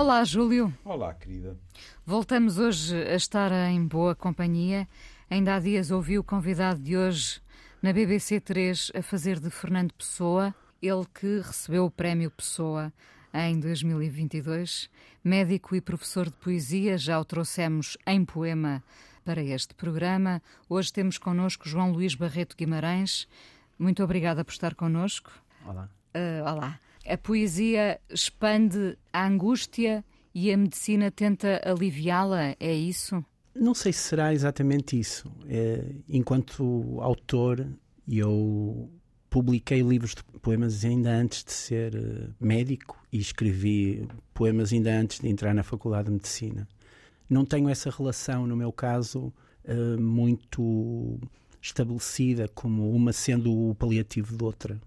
Olá, Júlio. Olá, querida. Voltamos hoje a estar em boa companhia. Ainda há dias ouvi o convidado de hoje na BBC 3 a fazer de Fernando Pessoa, ele que recebeu o Prémio Pessoa em 2022. Médico e professor de poesia, já o trouxemos em poema para este programa. Hoje temos connosco João Luís Barreto Guimarães. Muito obrigada por estar connosco. Olá. Uh, olá. A poesia expande a angústia e a medicina tenta aliviá-la, é isso? Não sei se será exatamente isso. É, enquanto autor, eu publiquei livros de poemas ainda antes de ser eh, médico e escrevi poemas ainda antes de entrar na Faculdade de Medicina. Não tenho essa relação, no meu caso, eh, muito estabelecida como uma sendo o paliativo de outra.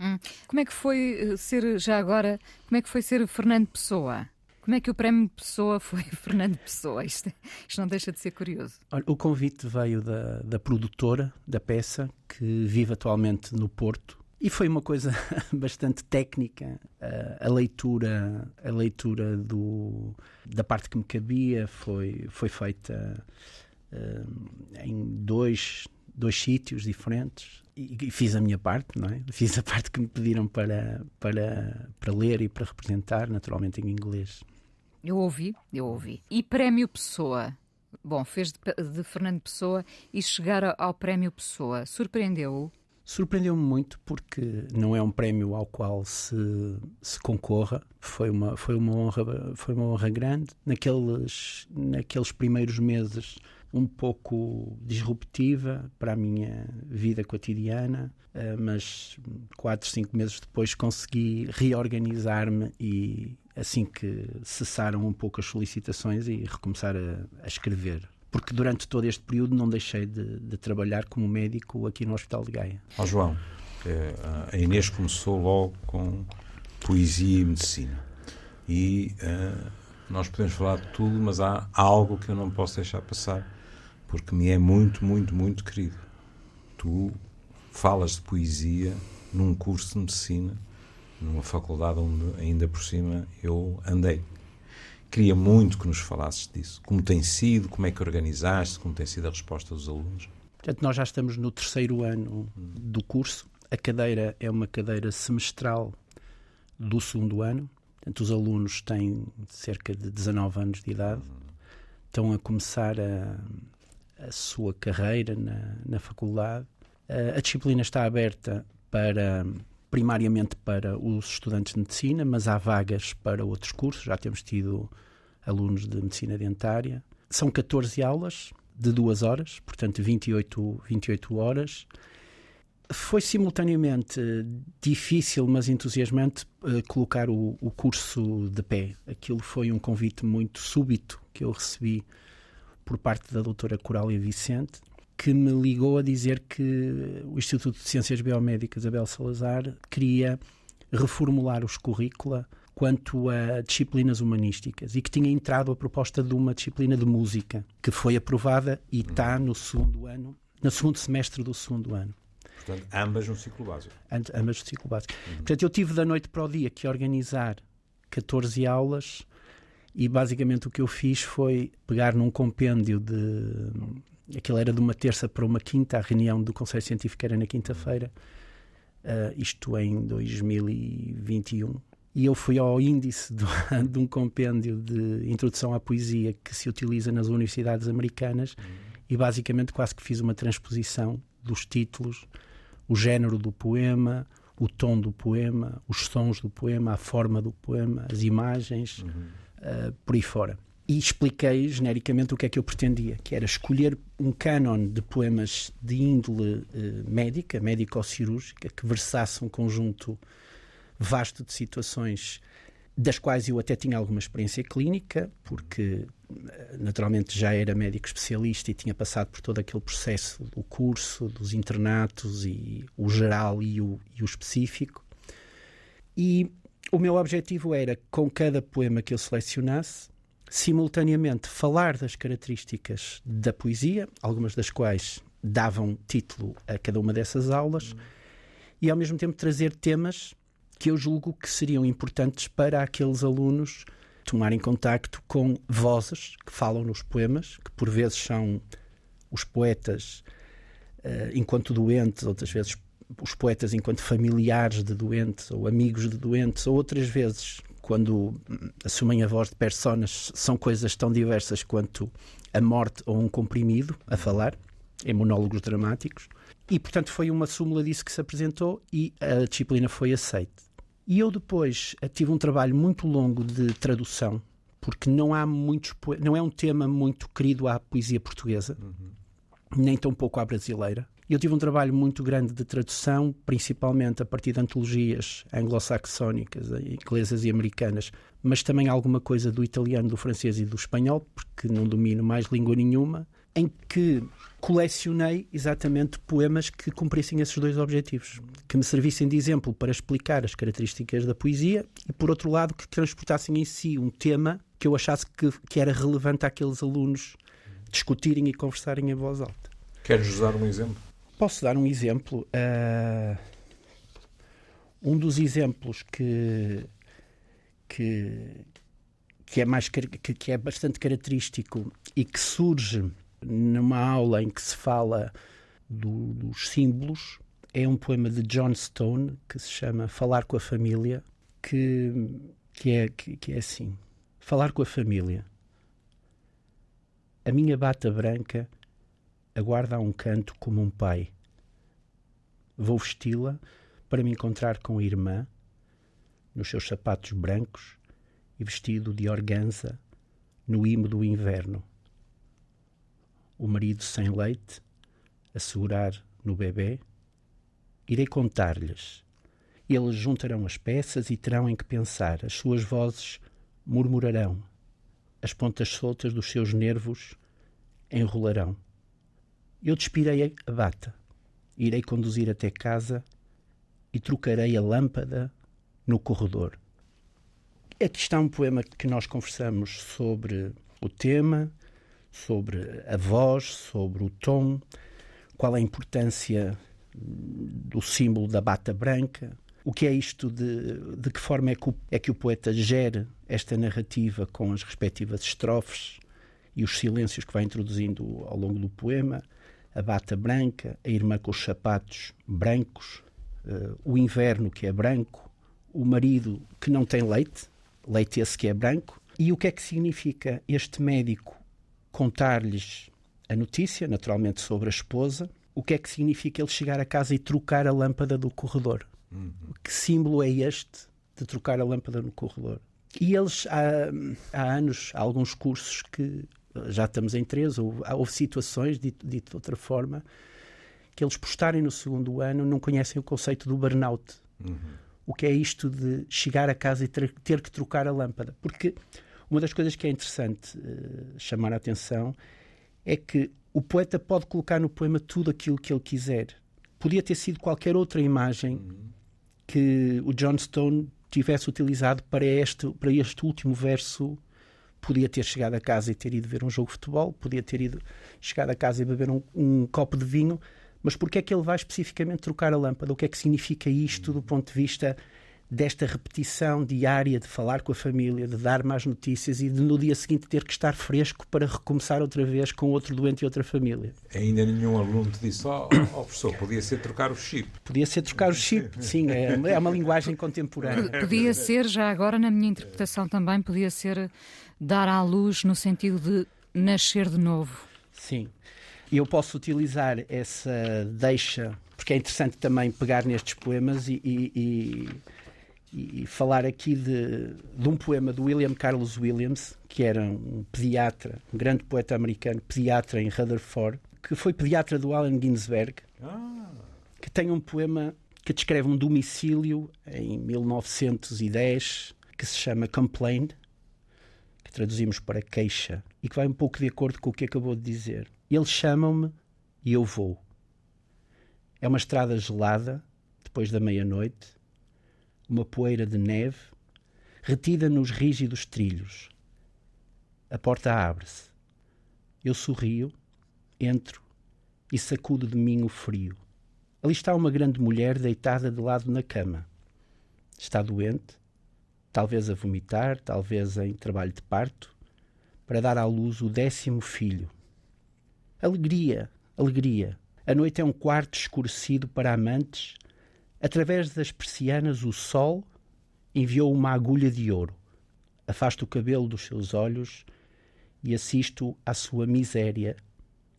Hum. Como é que foi eh, ser, já agora, como é que foi ser Fernando Pessoa? Como é que o prémio Pessoa foi Fernando Pessoa? Isto, isto não deixa de ser curioso. Olha, o convite veio da, da produtora da peça, que vive atualmente no Porto, e foi uma coisa bastante técnica. A, a leitura, a leitura do, da parte que me cabia foi, foi feita em dois, dois sítios diferentes e, fiz a minha parte, não é? Fiz a parte que me pediram para, para, para ler e para representar, naturalmente em inglês. Eu ouvi, eu ouvi. E Prémio Pessoa? Bom, fez de, de Fernando Pessoa e chegar ao Prémio Pessoa. Surpreendeu-o? Surpreendeu-me muito porque não é um prémio ao qual se, se concorra. Foi uma, foi, uma honra, foi uma honra grande. Naqueles, naqueles primeiros meses um pouco disruptiva para a minha vida cotidiana, eh, mas quatro, cinco meses depois consegui reorganizar-me e assim que cessaram um pouco as solicitações e recomeçar a, a escrever porque durante todo este período não deixei de, de, trabalhar como médico aqui no Hospital de Gaia. Ó oh, João, eh, a Inês começou logo com poesia e medicina. E uh, nós podemos falar de tudo, mas há algo que eu não posso deixar passar porque me é muito, muito, muito querido. Tu falas de poesia num curso de medicina, numa faculdade onde ainda por cima eu andei. Queria muito que nos falasses disso. Como tem sido, como é que organizaste, como tem sido a resposta dos alunos? Portanto, nós já estamos no terceiro ano do curso. A cadeira é uma cadeira semestral do segundo ano. Portanto, os alunos têm cerca de 19 anos de idade. Estão a começar a, a sua carreira na, na faculdade. a disciplina está aberta para primariamente para os estudantes de medicina, mas há vagas para outros cursos. Já temos tido alunos de medicina dentária. São 14 aulas de duas horas, portanto 28, 28 horas. Foi simultaneamente difícil, mas entusiasmante, uh, colocar o, o curso de pé. Aquilo foi um convite muito súbito que eu recebi por parte da doutora Corália Vicente, que me ligou a dizer que o Instituto de Ciências Biomédicas Abel Salazar queria reformular os currícula quanto a disciplinas humanísticas e que tinha entrado a proposta de uma disciplina de música que foi aprovada e está no segundo ano, no segundo semestre do segundo ano. Portanto, ambas no ciclo básico. Ambas no ciclo básico. Uhum. Portanto, eu tive da noite para o dia que organizar 14 aulas e basicamente o que eu fiz foi pegar num compêndio de. Aquilo era de uma terça para uma quinta, a reunião do Conselho Científico era na quinta-feira, uh, isto em 2021. E eu fui ao índice de, de, um compêndio de introdução à poesia que se utiliza nas universidades americanas uhum. e basicamente quase que fiz uma transposição dos títulos, o género do poema, o tom do poema, os sons do poema, a forma do poema, as imagens. Uhum uh, por aí fora. E expliquei genericamente o que é que eu pretendia, que era escolher um cânon de poemas de índole uh, médica, médico-cirúrgica, que versasse um conjunto vasto de situações das quais eu até tinha alguma experiência clínica, porque eh, naturalmente já era médico especialista e tinha passado por todo aquele processo do curso, dos internatos e o geral e o, e o específico. E o meu objetivo era, com cada poema que eu selecionasse, simultaneamente falar das características da poesia, algumas das quais davam título a cada uma dessas aulas, uhum. e ao mesmo tempo trazer temas que eu julgo que seriam importantes para aqueles alunos tomarem contacto com vozes que falam nos poemas, que por vezes são os poetas uh, enquanto doentes, outras vezes os poetas enquanto familiares de doentes ou amigos de doentes, ou outras vezes quando assumem a voz de personas são coisas tão diversas quanto a morte ou um comprimido a falar, em monólogos dramáticos. E, portanto, foi uma súmula disso que se apresentou e a disciplina foi aceita. E eu depois eh, tive um trabalho muito longo de tradução, porque não há muitos não é um tema muito querido à poesia portuguesa, uhum. nem tão pouco à brasileira. Eu tive um trabalho muito grande de tradução, principalmente a partir de antologias anglo-saxónicas, eh, inglesas e americanas, mas também alguma coisa do italiano, do francês e do espanhol, porque não domino mais língua nenhuma, em que colecionei exatamente poemas que cumprissem esses dois objetivos, que me servissem de exemplo para explicar as características da poesia e, por outro lado, que transportassem em si um tema que eu achasse que, que era relevante àqueles alunos discutirem e conversarem em voz alta. Queres usar um exemplo? Posso dar um exemplo. Uh, um dos exemplos que, que, que, é mais, que, que é bastante característico e que surge numa aula em que se fala do, dos símbolos é um poema de John Stone que se chama Falar com a Família, que, que, é, que, que é assim: Falar com a família. A minha bata branca aguarda a um canto como um pai. Vou vesti-la para me encontrar com a irmã, nos seus sapatos brancos e vestido de organza, no imo do inverno. O marido sem leite, a segurar no bebê. Irei contar-lhes. Eles juntarão as peças e terão em que pensar. As suas vozes murmurarão. As pontas soltas dos seus nervos enrolarão. Eu despirei a bata, irei conduzir até casa e trocarei a lâmpada no corredor. Aqui está um poema que nós conversamos sobre o tema, sobre a voz, sobre o tom, qual a importância do símbolo da bata branca, o que é isto de, de que forma é que, o, é que o poeta gera esta narrativa com as respectivas estrofes e os silêncios que vai introduzindo ao longo do poema a bata branca, a irmã com os sapatos brancos, uh, o inverno que é branco, o marido que não tem leite, leite esse que é branco. E o que é que significa este médico contar-lhes a notícia, naturalmente sobre a esposa? O que é que significa ele chegar a casa e trocar a lâmpada do corredor? Uhum. Que símbolo é este de trocar a lâmpada no corredor? E eles, há, há anos, há alguns cursos que já estamos em três, houve, houve situações, dito, dito de outra forma, que eles postarem no segundo ano não conhecem o conceito do burnout. Uhum. O que é isto de chegar a casa e ter, ter, que trocar a lâmpada? Porque uma das coisas que é interessante uh, chamar a atenção é que o poeta pode colocar no poema tudo aquilo que ele quiser. Podia ter sido qualquer outra imagem uhum. que o John Stone tivesse utilizado para este, para este último verso podia ter chegado a casa e ter ido ver um jogo de futebol, podia ter ido chegado a casa e beber um, um copo de vinho, mas porque é que ele vai especificamente trocar a lâmpada? O que é que significa isto do ponto de vista desta repetição diária de falar com a família, de dar mais notícias e de no dia seguinte ter que estar fresco para recomeçar outra vez com outro doente e outra família. Ainda nenhum aluno te disse, ó oh, oh, professor, podia ser trocar o chip. Podia ser trocar o chip, sim, é, é uma linguagem contemporânea. Podia ser, já agora na minha interpretação também, podia ser dar à luz no sentido de nascer de novo. Sim. E eu posso utilizar essa deixa, porque é interessante também pegar nestes poemas e, e, e, e falar aqui de, de, um poema do William Carlos Williams, que era um pediatra, um grande poeta americano, pediatra em Rutherford, que foi pediatra do Allen Ginsberg, ah. que tem um poema que descreve um domicílio em 1910 que se chama Complained, que traduzimos para queixa e que vai um pouco de acordo com o que acabou de dizer. Eles chamam-me e eu vou. É uma estrada gelada, depois da meia-noite, uma poeira de neve, retida nos rígidos trilhos. A porta abre-se. Eu sorrio, entro e sacudo de mim o frio. Ali está uma grande mulher deitada de lado na cama. Está doente, talvez a vomitar, talvez em trabalho de parto, para dar à luz o décimo filho. Alegria, alegria. A noite é um quarto escurecido para amantes. Através das persianas, o sol enviou uma agulha de ouro. Afasta o cabelo dos seus olhos e assisto à sua miséria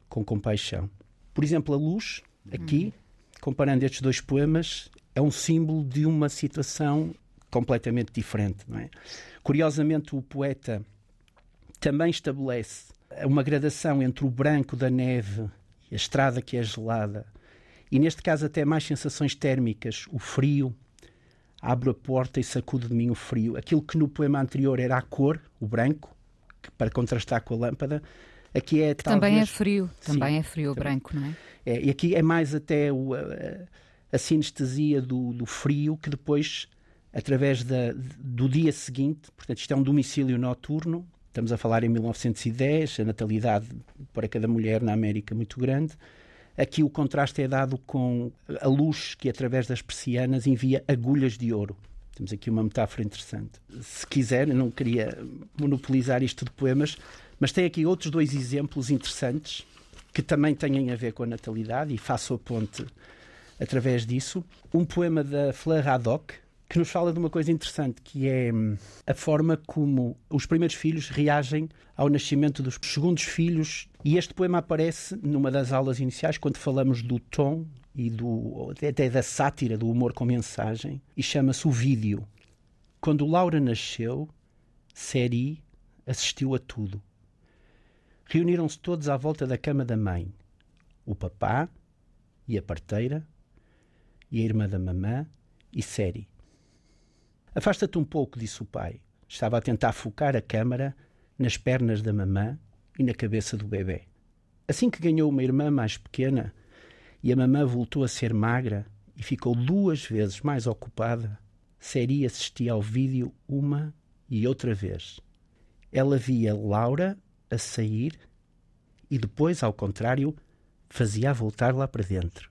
com compaixão. Por exemplo, a luz, aqui, comparando estes dois poemas, é um símbolo de uma situação completamente diferente. Não é? Curiosamente, o poeta também estabelece uma gradação entre o branco da neve e a estrada que é gelada, e neste caso até mais sensações térmicas, o frio, abro a porta e sacudo de mim o frio. Aquilo que no poema anterior era a cor, o branco, para contrastar com a lâmpada, aqui é que talvez... também é frio, também Sim, é frio o branco, não é? é? E aqui é mais até o, a, a sinestesia do, do frio que depois, através da, do dia seguinte, portanto isto é um domicílio noturno, estamos a falar em 1910, a natalidade para cada mulher na América muito grande, Aqui o contraste é dado com a luz que, através das persianas, envia agulhas de ouro. Temos aqui uma metáfora interessante. Se quiser, não queria monopolizar isto de poemas, mas tem aqui outros dois exemplos interessantes que também têm a ver com a natalidade e faço a ponte através disso. Um poema da Fleur Haddock, que nos fala de uma coisa interessante, que é hum, a forma como os primeiros filhos reagem ao nascimento dos segundos filhos. E este poema aparece numa das aulas iniciais, quando falamos do tom e do, até da sátira, do humor com mensagem, e chama-se O Vídeo. Quando Laura nasceu, Seri assistiu a tudo. Reuniram-se todos à volta da cama da mãe. O papá e a parteira, e a irmã da mamã, e Seri. Afasta-te um pouco, disse o pai. Estava a tentar focar a câmara nas pernas da mamã e na cabeça do bebê. Assim que ganhou uma irmã mais pequena e a mamã voltou a ser magra e ficou duas vezes mais ocupada, Seri assistia ao vídeo uma e outra vez. Ela via Laura a sair e depois, ao contrário, fazia-a voltar lá para dentro.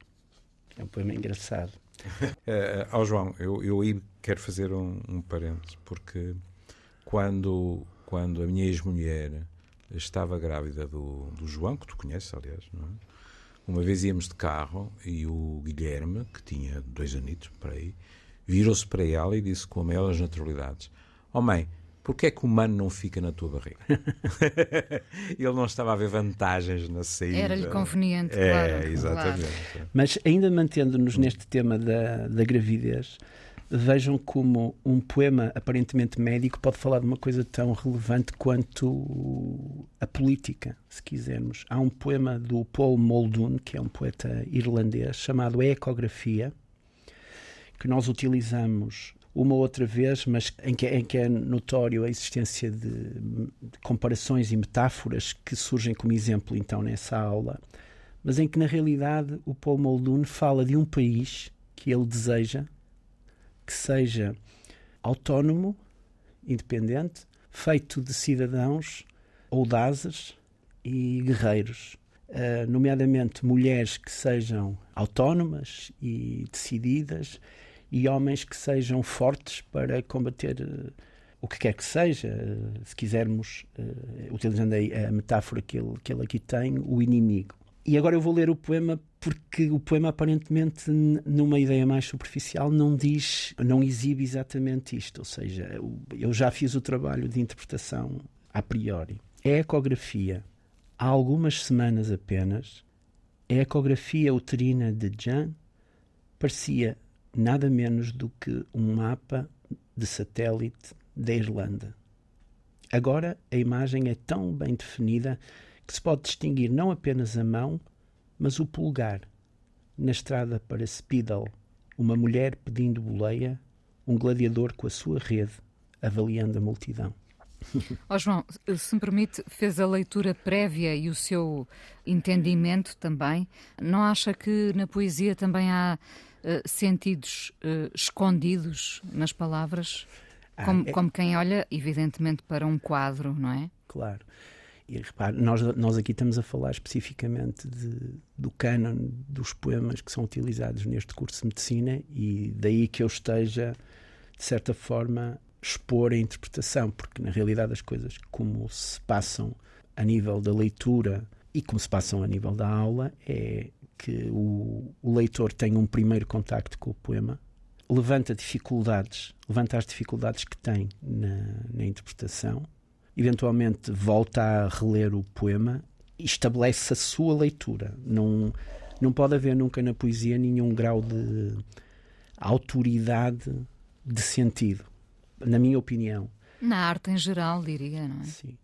É um poema engraçado. Uh, ao João, eu, eu aí quero fazer um, um parênteses, porque quando, quando a minha ex-mulher estava grávida do, do João, que tu conheces, aliás, é? uma vez íamos de carro e o Guilherme, que tinha dois anitos para aí, virou-se para ela e disse com a maior naturalidades: Oh mãe, Porquê é que o mano não fica na tua barriga? Ele não estava a ver vantagens na saída. Era-lhe conveniente, é, claro. Exatamente. Claro. Mas ainda mantendo-nos neste tema da, da gravidez, vejam como um poema aparentemente médico pode falar de uma coisa tão relevante quanto a política, se quisermos. Há um poema do Paul Muldoon, que é um poeta irlandês, chamado Ecografia, que nós utilizamos uma outra vez, mas em que, em que é notório a existência de, de, comparações e metáforas que surgem como exemplo então nessa aula, mas em que na realidade o Paul Muldoon fala de um país que ele deseja que seja autónomo, independente, feito de cidadãos audazes e guerreiros, uh, nomeadamente mulheres que sejam autónomas e decididas e homens que sejam fortes para combater uh, o que quer que seja, uh, se quisermos, uh, utilizando a, a, metáfora que ele, que ele aqui tem, o inimigo. E agora eu vou ler o poema porque o poema aparentemente numa ideia mais superficial não diz, não exibe exatamente isto, ou seja, eu já fiz o trabalho de interpretação a priori. A ecografia, há algumas semanas apenas, a ecografia uterina de Jean parecia nada menos do que um mapa de satélite da Irlanda. Agora a imagem é tão bem definida que se pode distinguir não apenas a mão, mas o pulgar. Na estrada para Speedle, uma mulher pedindo boleia, um gladiador com a sua rede, avaliando a multidão. Oh, João, se me permite, fez a leitura prévia e o seu entendimento também. Não acha que na poesia também há sentidos uh, escondidos nas palavras? Ah, como, é... como quem olha, evidentemente, para um quadro, não é? Claro. E repare, nós, nós aqui estamos a falar especificamente de, do cânon dos poemas que são utilizados neste curso de medicina e daí que eu esteja, de certa forma, expor a interpretação, porque na realidade as coisas como se passam a nível da leitura e como se passam a nível da aula é que o, o leitor tem um primeiro contacto com o poema, levanta dificuldades, levanta as dificuldades que tem na, na interpretação, eventualmente volta a reler o poema e estabelece a sua leitura. Não, não pode haver nunca na poesia nenhum grau de autoridade de sentido, na minha opinião. Na arte em geral, diria, não é? Sim.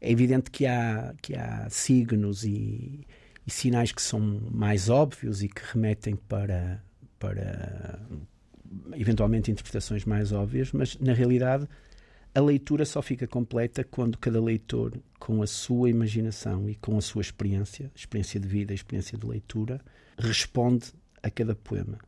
É evidente que há, que há signos e, e sinais que são mais óbvios e que remetem para, para eventualmente interpretações mais óbvias, mas na realidade a leitura só fica completa quando cada leitor, com a sua imaginação e com a sua experiência, experiência de vida, experiência de leitura, responde a cada poema.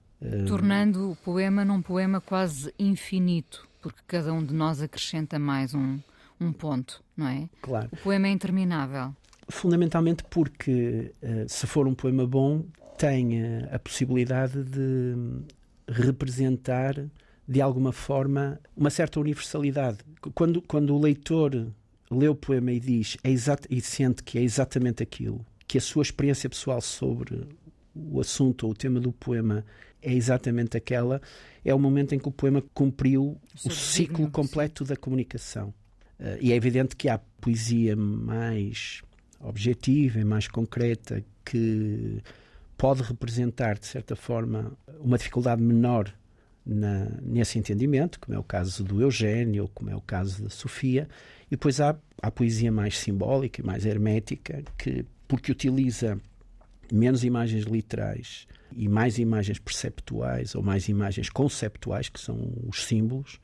Tornando o poema num poema quase infinito, porque cada um de nós acrescenta mais um, um ponto, não é? Claro. O poema é interminável. Fundamentalmente porque, eh, se for um poema bom, tem a possibilidade de representar de alguma forma uma certa universalidade. Quando, quando o leitor lê o poema e diz é exato, e sente que é exatamente aquilo, que a sua experiência pessoal sobre o assunto ou o tema do poema é exatamente aquela, é o momento em que o poema cumpriu o, o ciclo completo da comunicação. Uh, e é evidente que há poesia mais objetiva e mais concreta que pode representar, de certa forma, uma dificuldade menor na, nesse entendimento, como é o caso do Eugênio, como é o caso da Sofia, e depois há a poesia mais simbólica, mais hermética, que, porque utiliza menos imagens literais e mais imagens perceptuais ou mais imagens conceptuais, que são os símbolos,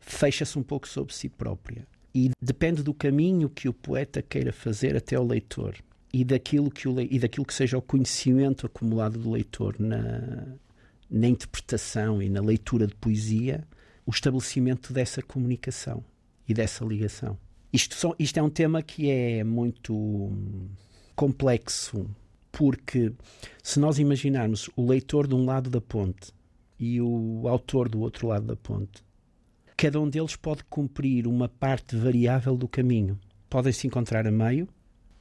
fecha-se um pouco sobre si própria. E depende do caminho que o poeta queira fazer até o leitor e daquilo que, o, e daquilo que seja o conhecimento acumulado do leitor na, na interpretação e na leitura de poesia, o estabelecimento dessa comunicação e dessa ligação. Isto, são, isto é um tema que é muito complexo, porque se nós imaginarmos o leitor de um lado da ponte e o autor do outro lado da ponte, cada um deles pode cumprir uma parte variável do caminho. Podem se encontrar a meio,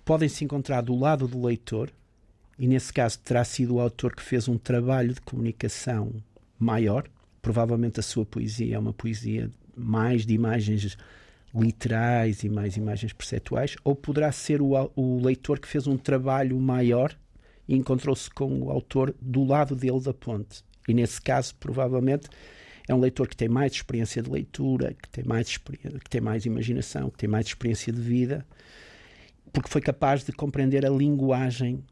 podem se encontrar do lado do leitor, e nesse caso terá sido o autor que fez um trabalho de comunicação maior. Provavelmente a sua poesia é uma poesia mais de imagens literais e mais imagens perceptuais, ou poderá ser o, o leitor que fez um trabalho maior e encontrou-se com o autor do lado dele da ponte. E nesse caso, provavelmente, é um leitor que tem mais experiência de leitura, que tem mais, que tem mais imaginação, que tem mais experiência de vida porque foi capaz de compreender a linguagem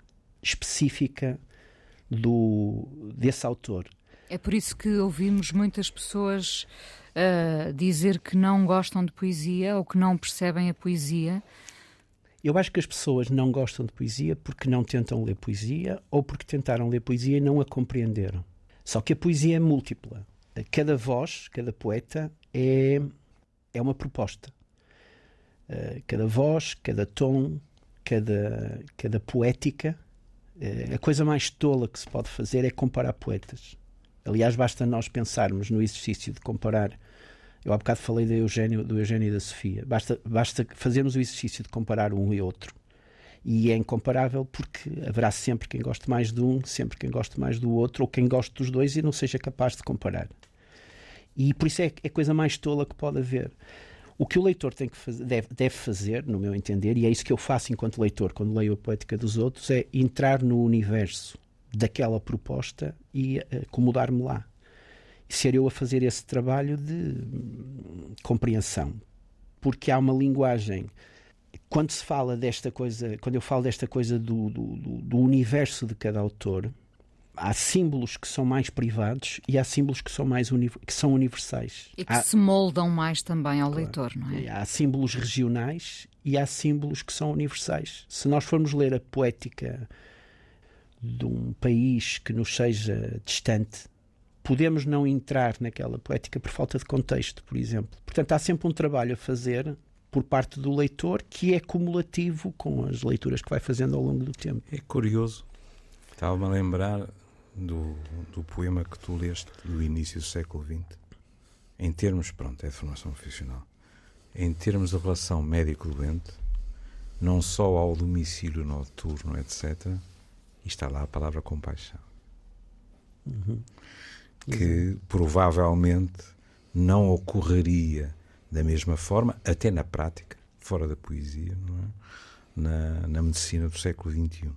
específica do, desse autor. É por isso que ouvimos muitas pessoas uh, dizer que não gostam de poesia ou que não percebem a poesia. Eu acho que as pessoas não gostam de poesia porque não tentam ler poesia ou porque tentaram ler poesia e não a compreenderam. Só que a poesia é múltipla. Cada voz, cada poeta é, é uma proposta. Eh, cada voz, cada tom, cada, cada poética. Uh, a coisa mais tola que se pode fazer é comparar poetas. Aliás, basta nós pensarmos no exercício de comparar. Eu há bocado falei do Eugênio, do Eugênio e da Sofia. Basta, basta fazermos o exercício de comparar um e outro. E é incomparável porque haverá sempre quem goste mais de um, sempre quem goste mais do outro, ou quem goste dos dois e não seja capaz de comparar. E por isso é, é a coisa mais tola que pode haver. O que o leitor tem que fazer, deve, deve, fazer, no meu entender, e é isso que eu faço enquanto leitor, quando leio a poética dos outros, é entrar no universo daquela proposta e acomodar-me lá. Ser eu a fazer esse trabalho de hum, compreensão. Porque há uma linguagem. Quando se fala desta coisa, quando eu falo desta coisa do, do, do universo de cada autor, há símbolos que são mais privados e há símbolos que são mais que são universais. E que há, se moldam mais também ao claro, leitor, não é? Há símbolos regionais e há símbolos que são universais. Se nós formos ler a poética de um país que nos seja distante, podemos não entrar naquela poética por falta de contexto, por exemplo. Portanto, há sempre um trabalho a fazer por parte do leitor que é cumulativo com as leituras que vai fazendo ao longo do tempo. É curioso. Estava-me a lembrar do, do poema que tu leste do início do século XX em termos, pronto, é de formação profissional, em termos de relação médico-doente, não só ao domicílio noturno, etc., está lá a palavra compaixão. Uhum. Que provavelmente não ocorreria da mesma forma, até na prática, fora da poesia, é? na, na medicina do século XXI.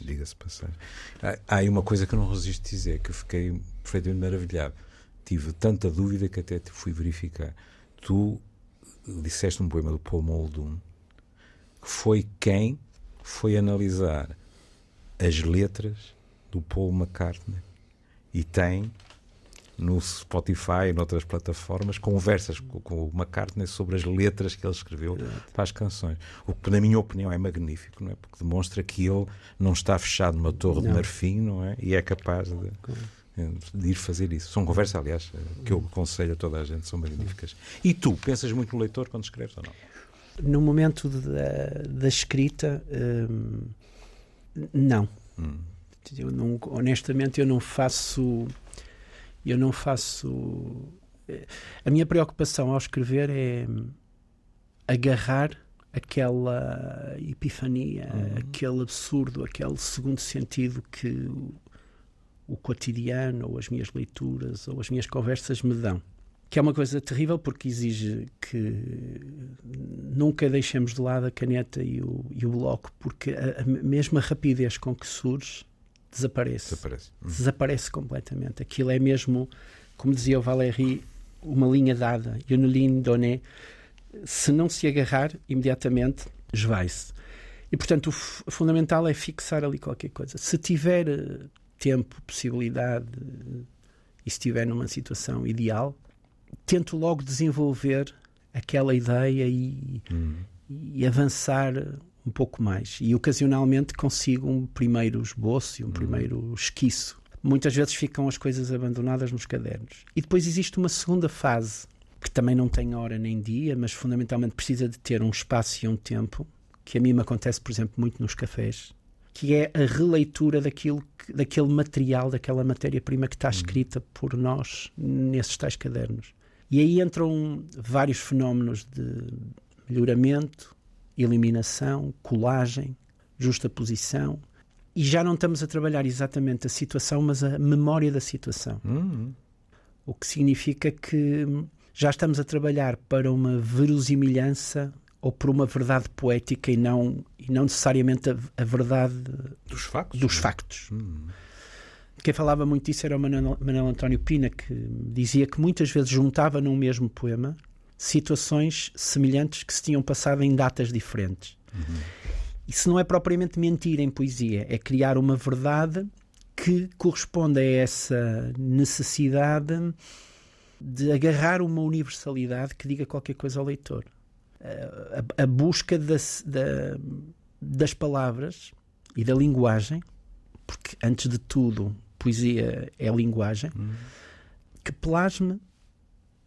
Diga-se passagem. Há, há aí uma coisa que eu não resisto a dizer, que eu fiquei perfeitamente maravilhado. Tive tanta dúvida que até fui verificar. Tu disseste um poema do Paul Muldoon que foi quem foi analisar as letras do Paul McCartney e tem no Spotify e noutras plataformas conversas com, com o McCartney sobre as letras que ele escreveu para as canções. O que, na minha opinião, é magnífico, não é? Porque demonstra que ele não está fechado numa torre não. de marfim, não é? E é capaz de, de ir fazer isso. São conversas, aliás, que eu aconselho a toda a gente, são magníficas. E tu, pensas muito no leitor quando escreves ou não? No momento da, da escrita, hum, não. Hum. Eu não. Honestamente, eu não faço eu não faço. A minha preocupação ao escrever é agarrar aquela epifania, uhum. aquele absurdo, aquele segundo sentido que o, o cotidiano, ou as minhas leituras, ou as minhas conversas me dão. Que é uma coisa terrível porque exige que nunca deixemos de lado a caneta e o, e o bloco, porque a, a mesma rapidez com que surge desaparece. Desaparece. Hum. Desaparece completamente. Aquilo é mesmo, como dizia o Valéry, uma linha dada. Une ligne donnée. Se não se agarrar, imediatamente esvai-se. E, portanto, o fundamental é fixar ali qualquer coisa. Se tiver eh, tempo, possibilidade e se estiver numa situação ideal, tento logo desenvolver aquela ideia e, hum. e avançar um pouco mais. E ocasionalmente consigo um primeiro esboço e um uhum. primeiro esquiço. Muitas vezes ficam as coisas abandonadas nos cadernos. E depois existe uma segunda fase, que também não tem hora nem dia, mas fundamentalmente precisa de ter um espaço e um tempo, que a mim me acontece, por exemplo, muito nos cafés, que é a releitura daquilo, daquele material, daquela matéria-prima que está uhum. escrita por nós nesses tais cadernos. E aí entram vários fenómenos de melhoramento, eliminação, colagem, justaposição. E já não estamos a trabalhar exatamente a situação, mas a memória da situação. Uhum. O que significa que já estamos a trabalhar para uma verosimilhança ou por uma verdade poética e não, e não necessariamente a, a verdade dos factos. Dos é? factos. Uhum. Quem falava muito disso era o Manuel, Manuel António Pina, que dizia que muitas vezes juntava num mesmo poema situações semelhantes que se tinham passado em datas diferentes. Uhum. Isso não é propriamente mentir em poesia, é criar uma verdade que corresponde a essa necessidade de agarrar uma universalidade que diga qualquer coisa ao leitor. A, a busca das, da, das palavras e da linguagem, porque antes de tudo, poesia é linguagem, uhum. que plasme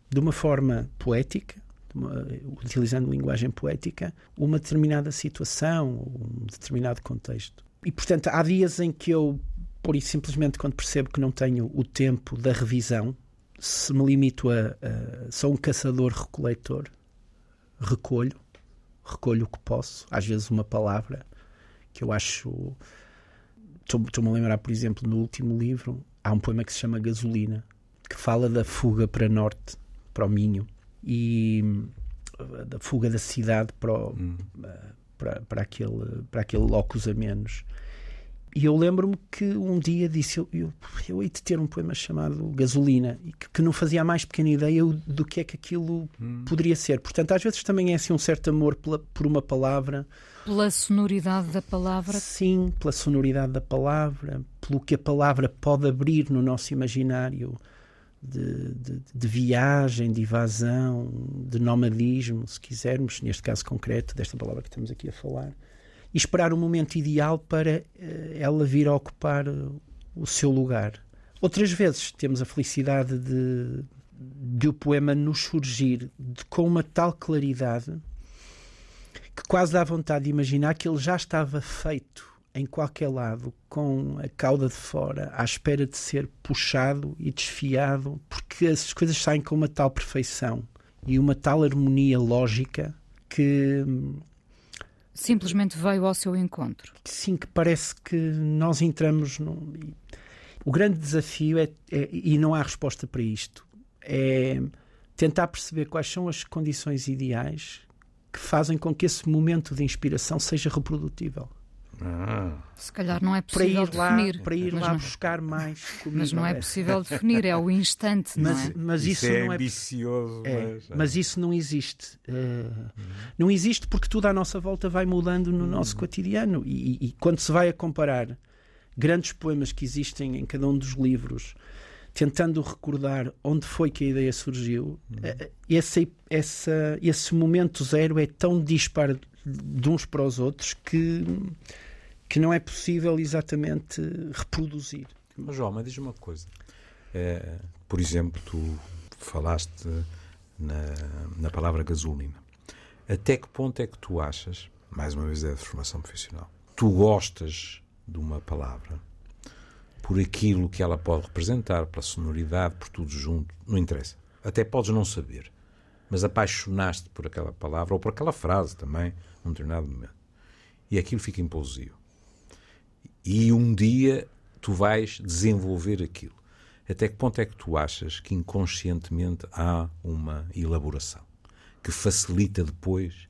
de uma forma poética, uma, utilizando linguagem poética, uma determinada situação, um determinado contexto. E, portanto, há dias em que eu, por isso, simplesmente quando percebo que não tenho o tempo da revisão, se me limito a. a sou um caçador-recoletor, recolho, recolho o que posso, às vezes uma palavra que eu acho. Estou-me a lembrar, por exemplo, no último livro, há um poema que se chama Gasolina, que fala da fuga para norte para o Minho e uh, da fuga da cidade para, o, hum. Uh, para, para, aquele, para aquele locus a menos. E eu lembro-me que um dia disse: eu, eu, eu hei de ter um poema chamado Gasolina, e que, que, não fazia a mais pequena ideia do que é que aquilo hum. poderia ser. Portanto, às vezes também é assim um certo amor pela, por uma palavra. Pela sonoridade da palavra? Sim, pela sonoridade da palavra, pelo que a palavra pode abrir no nosso imaginário de, de, de, viagem, de evasão, de nomadismo, se quisermos, neste caso concreto, desta palavra que estamos aqui a falar, e esperar o momento ideal para uh, ela vir a ocupar o seu lugar. Outras vezes temos a felicidade de, de o poema nos surgir de, com uma tal claridade que quase dá vontade de imaginar que ele já estava feito em qualquer lado com a cauda de fora, à espera de ser puxado e desfiado, porque as coisas saem com uma tal perfeição e uma tal harmonia lógica que simplesmente veio ao seu encontro. Sim, que parece que nós entramos num. O grande desafio é, é, e não há resposta para isto, é tentar perceber quais são as condições ideais que fazem com que esse momento de inspiração seja reprodutível. Ah. Se calhar não é possível para ir lá, definir. Para ir lá não, buscar mais comida. Mas não é possível definir, é o instante, mas, não é? Mas isso, isso é não é ambicioso. É, mas, é. mas, isso não existe. Uh, uhum. Não existe porque tudo à nossa volta vai mudando no uhum. nosso cotidiano. E, e, quando se vai a comparar grandes poemas que existem em cada um dos livros, tentando recordar onde foi que a ideia surgiu, uhum. Eh, esse, essa, esse momento zero é tão dispar de uns para os outros que que não é possível exatamente reproduzir. Mas João, mas diz uma coisa. É, por exemplo, tu falaste na, na palavra gasolina. Até que ponto é que tu achas, mais uma vez é a formação profissional, tu gostas de uma palavra por aquilo que ela pode representar, pela sonoridade, por tudo junto, não interessa. Até podes não saber, mas apaixonaste por aquela palavra ou por aquela frase também, num determinado momento. E aquilo fica impulsivo. E um dia tu vais desenvolver aquilo. Até que ponto é que tu achas que inconscientemente há uma elaboração que facilita depois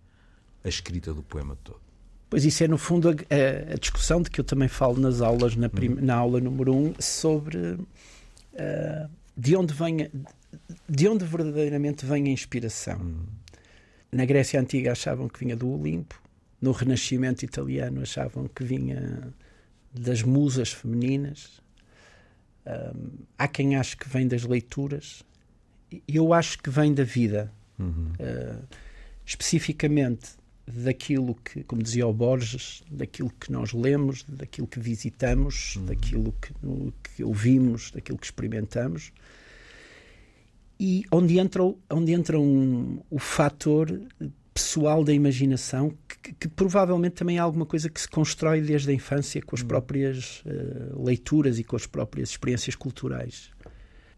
a escrita do poema todo? Pois isso é, no fundo, a, a discussão de que eu também falo nas aulas, na, prim, hum. na aula número um, sobre uh, de onde vem de onde verdadeiramente vem a inspiração. Hum. Na Grécia Antiga achavam que vinha do Olimpo, no Renascimento italiano achavam que vinha das musas femininas. Um, há quem ache que vem das leituras. Eu acho que vem da vida. Uhum. Uh, especificamente daquilo que, como dizia o Borges, daquilo que nós lemos, daquilo que visitamos, uhum. daquilo que, no, que, ouvimos, daquilo que experimentamos. E onde entra, onde entra um, o fator pessoal da imaginação que, que, provavelmente também é alguma coisa que se constrói desde a infância com as hum. próprias uh, leituras e com as próprias experiências culturais.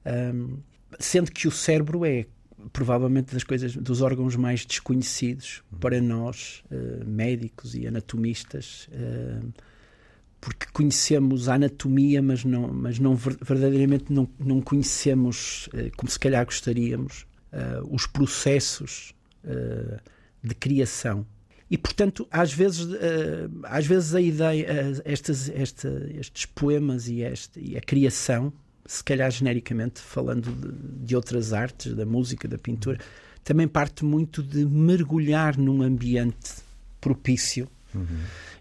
Um, sendo que o cérebro é provavelmente das coisas dos órgãos mais desconhecidos hum. para nós uh, médicos e anatomistas uh, porque conhecemos a anatomia mas não mas não verdadeiramente não, não conhecemos como se calhar gostaríamos os processos de criação. E, portanto, às vezes, uh, às vezes a ideia, uh, estas, esta, estes poemas e, este, e a criação, se calhar genericamente falando de, de, outras artes, da música, da pintura, também parte muito de mergulhar num ambiente propício. Uhum.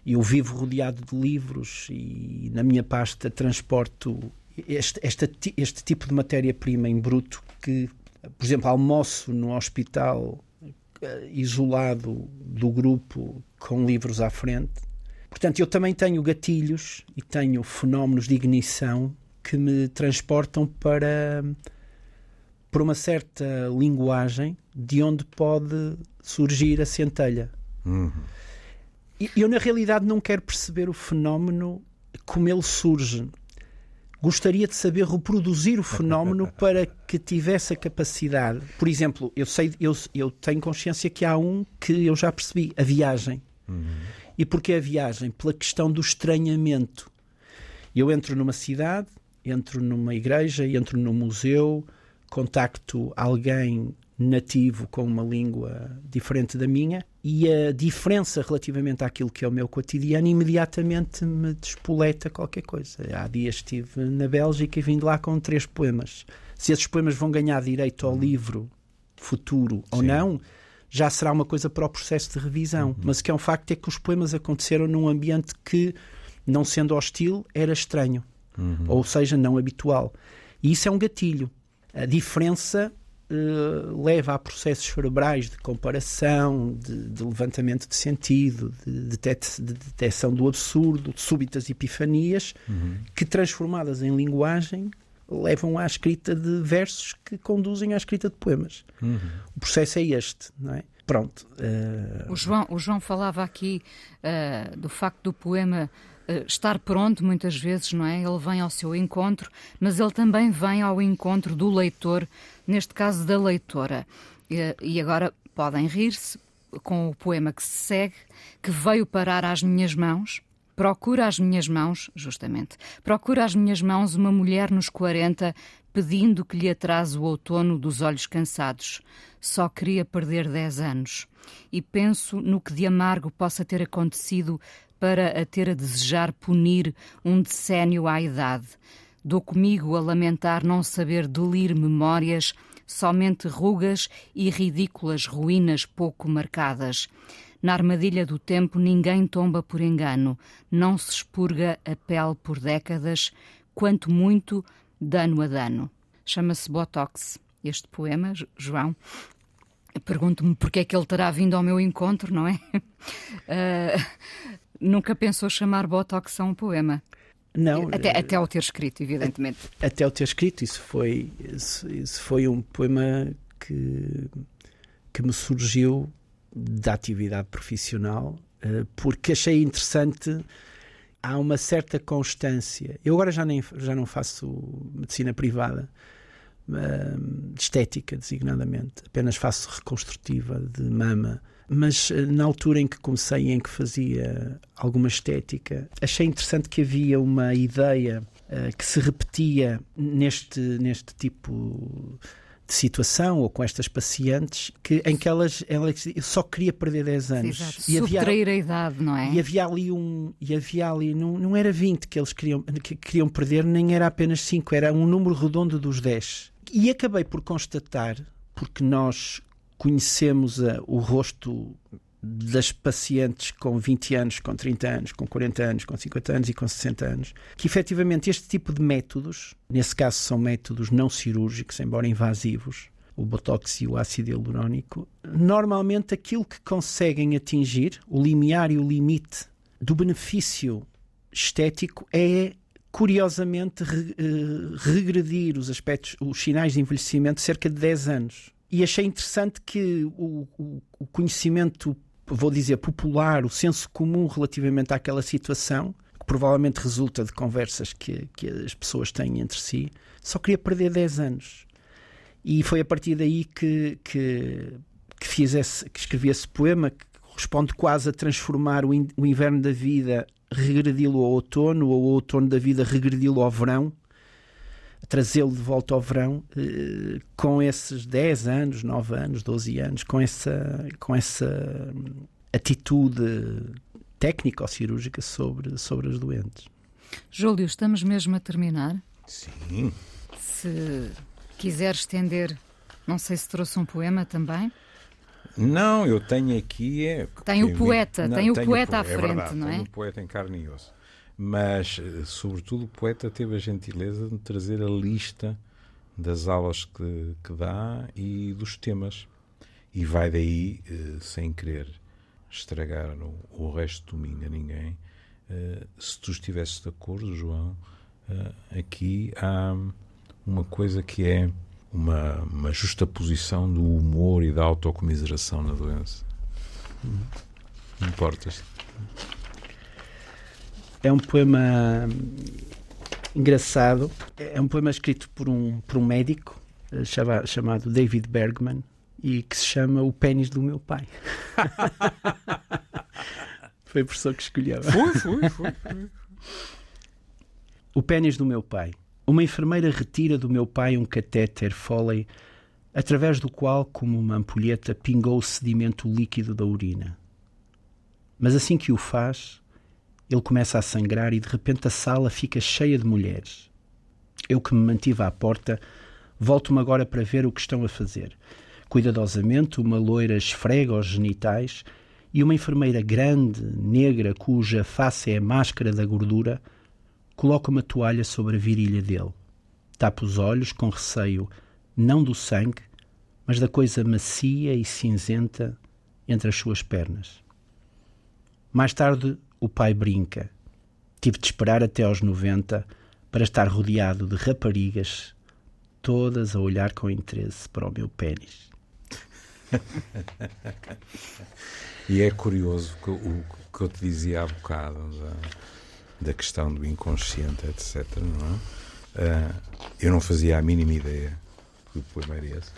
Eu vivo rodeado de livros e na minha pasta transporto este, este, este tipo de matéria-prima em bruto que, por exemplo, almoço no hospital eh, isolado do grupo com livros à frente. Portanto, eu também tenho gatilhos e tenho fenómenos de ignição que me transportam para, para uma certa linguagem de onde pode surgir a centelha. Uhum. E eu, na realidade, não quero perceber o fenómeno como ele surge gostaria de saber reproduzir o fenómeno para que tivesse a capacidade. Por exemplo, eu sei, eu, eu tenho consciência que há um que eu já percebi, a viagem. Uhum. E porquê a viagem? Pela questão do estranhamento. Eu entro numa cidade, entro numa igreja, entro num museu, contacto alguém nativo com uma língua diferente da minha e a diferença relativamente àquilo que é o meu cotidiano imediatamente me despoleta qualquer coisa. Há dias estive na Bélgica e vim de lá com três poemas. Se esses poemas vão ganhar direito ao livro futuro Sim. ou não, já será uma coisa para o processo de revisão. Uhum. Mas o que é um facto é que os poemas aconteceram num ambiente que, não sendo hostil, era estranho. Uhum. Ou seja, não habitual. E isso é um gatilho. A diferença uh, leva a processos cerebrais de comparação, de, de levantamento de sentido, de, de, de, detecção do absurdo, de súbitas epifanias, uhum. que transformadas em linguagem levam à escrita de versos que conduzem à escrita de poemas. Uhum. O processo é este, não é? Pronto. Uh... O, João, o João falava aqui uh, do facto do poema estar pronto muitas vezes, não é? Ele vem ao seu encontro, mas ele também vem ao encontro do leitor, neste caso da leitora. E agora podem rir-se com o poema que se segue, que veio parar às minhas mãos. Procura às minhas mãos, justamente, procura às minhas mãos uma mulher nos 40 pedindo que lhe atrase o outono dos olhos cansados. Só queria perder dez anos. E penso no que de amargo possa ter acontecido para a ter a desejar punir um decênio à idade. Dou comigo a lamentar não saber delir memórias, somente rugas e ridículas ruínas pouco marcadas. Na armadilha do tempo ninguém tomba por engano, não se expurga a pele por décadas, quanto muito dano a dano. Chama-se Botox. Este poema, João, pergunto-me porque é que ele terá vindo ao meu encontro, não é? Uh, nunca pensou chamar Botox a um poema? Não. Até, até ao ter escrito, evidentemente. Até ao ter escrito, isso foi, isso, isso foi um poema que, que me surgiu da atividade profissional, uh, porque achei interessante há uma certa constância. Eu agora já, nem, já não faço medicina privada, uh, estética designadamente, apenas faço reconstrutiva de mama. Mas uh, na altura em que comecei, em que fazia alguma estética, achei interessante que havia uma ideia uh, que se repetia neste, neste tipo de situação ou com estas pacientes que, em que elas, elas só queria perder 10 anos. Sim, e havia, a idade, não é? E havia ali um. E havia ali, não, não era 20 que eles queriam, que queriam perder, nem era apenas 5, era um número redondo dos 10. E acabei por constatar, porque nós conhecemos a, o rosto das pacientes com 20 anos, com 30 anos, com 40 anos, com 50 anos e com 60 anos, que efetivamente este tipo de métodos, nesse caso são métodos não cirúrgicos, embora invasivos, o botox e o ácido hialurónico, normalmente aquilo que conseguem atingir, o limiar e o limite do benefício estético é curiosamente re, uh, regredir os aspectos, os sinais de envelhecimento cerca de 10 anos. E achei interessante que o, o, o conhecimento vou dizer, popular, o senso comum relativamente àquela situação, que provavelmente resulta de conversas que, que as pessoas têm entre si, só queria perder 10 anos. E foi a partir daí que, que, que, fiz esse, que escrevi esse poema, que corresponde quase a transformar o, in, o inverno da vida, regredi-lo ao outono, ou o outono da vida, regredi-lo ao verão, trazê-lo de volta ao verão eh, com esses 10 anos, 9 anos, 12 anos, com essa, com essa hum, atitude técnica ou cirúrgica sobre, sobre as doentes. Júlio, estamos mesmo a terminar? Sim. Se quiser estender, não sei se trouxe um poema também. Não, eu tenho aqui. É, tem o poeta, não, tem o poeta à é frente, verdade, não é? Tem o poeta em carne e osso mas, eh, sobretudo, o poeta teve a gentileza de trazer a lista das aulas que, que dá e dos temas. E vai daí, eh, sem querer estragar o, o resto do domingo a ninguém, eh, se tu estivesses de acordo, João, aqui há uma coisa que é uma, uma justa posição do humor e da autocomiseração na doença. Não importas? É um poema engraçado. É um poema escrito por um, por um médico eh, chama, chamado David Bergman e que se chama O Pênis do Meu Pai. foi a pessoa que escolheu. Foi, foi, foi. o pênis do meu pai. Uma enfermeira retira do meu pai um catéter Foley através do qual, como uma ampulheta, pingou o sedimento líquido da urina. Mas assim que o faz, ele começa a sangrar e de repente a sala fica cheia de mulheres. Eu que me mantive à porta, volto-me agora para ver o que estão a fazer. Cuidadosamente, uma loira esfrega os genitais e uma enfermeira grande, negra, cuja face é a máscara da gordura, coloca uma toalha sobre a virilha dele. Tapa os olhos com receio, não do sangue, mas da coisa macia e cinzenta entre as suas pernas. Mais tarde, o pai brinca. Tive de esperar até aos 90 para estar rodeado de raparigas, todas a olhar com interesse para o meu pênis. e é curioso que, o que eu te dizia há bocado da questão do inconsciente, etc. Não é? uh, eu não fazia a mínima ideia que o poema era esse.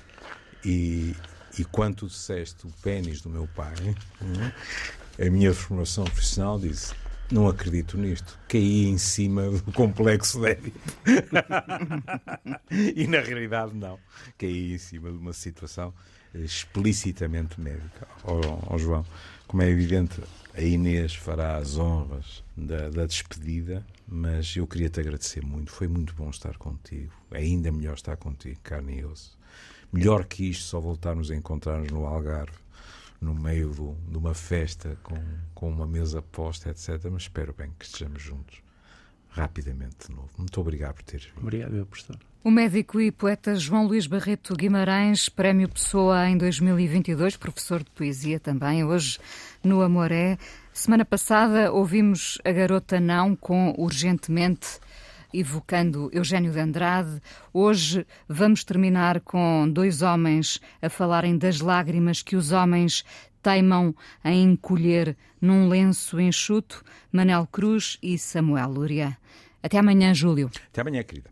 E, e quando tu disseste o pênis do meu pai, é? A minha formação profissional disse não acredito nisto. Caí em cima do complexo de e na realidade não. Caí em cima de uma situação explicitamente médica. Ó, João, como é evidente, a Inês fará as honras da, da despedida, mas eu queria te agradecer muito. Foi muito bom estar contigo. Ainda melhor estar contigo, carne e osso. Melhor que isto, só voltarmos a encontrar-nos no Algarve no meio do, de uma festa com, com uma mesa posta, etc. Mas espero bem que estejamos juntos rapidamente de novo. Muito obrigado por teres vindo. Obrigado, meu professor. O médico e poeta João Luís Barreto Guimarães, Prémio Pessoa em 2022, professor de poesia também, hoje no Amoré. Semana passada ouvimos A Garota Não com Urgentemente evocando Eugênio de Andrade. Hoje vamos terminar com dois homens a falarem das lágrimas que os homens teimam em encolher num lenço enxuto, Manel Cruz e Samuel Lúria. Até amanhã, Júlio. Até amanhã, querida.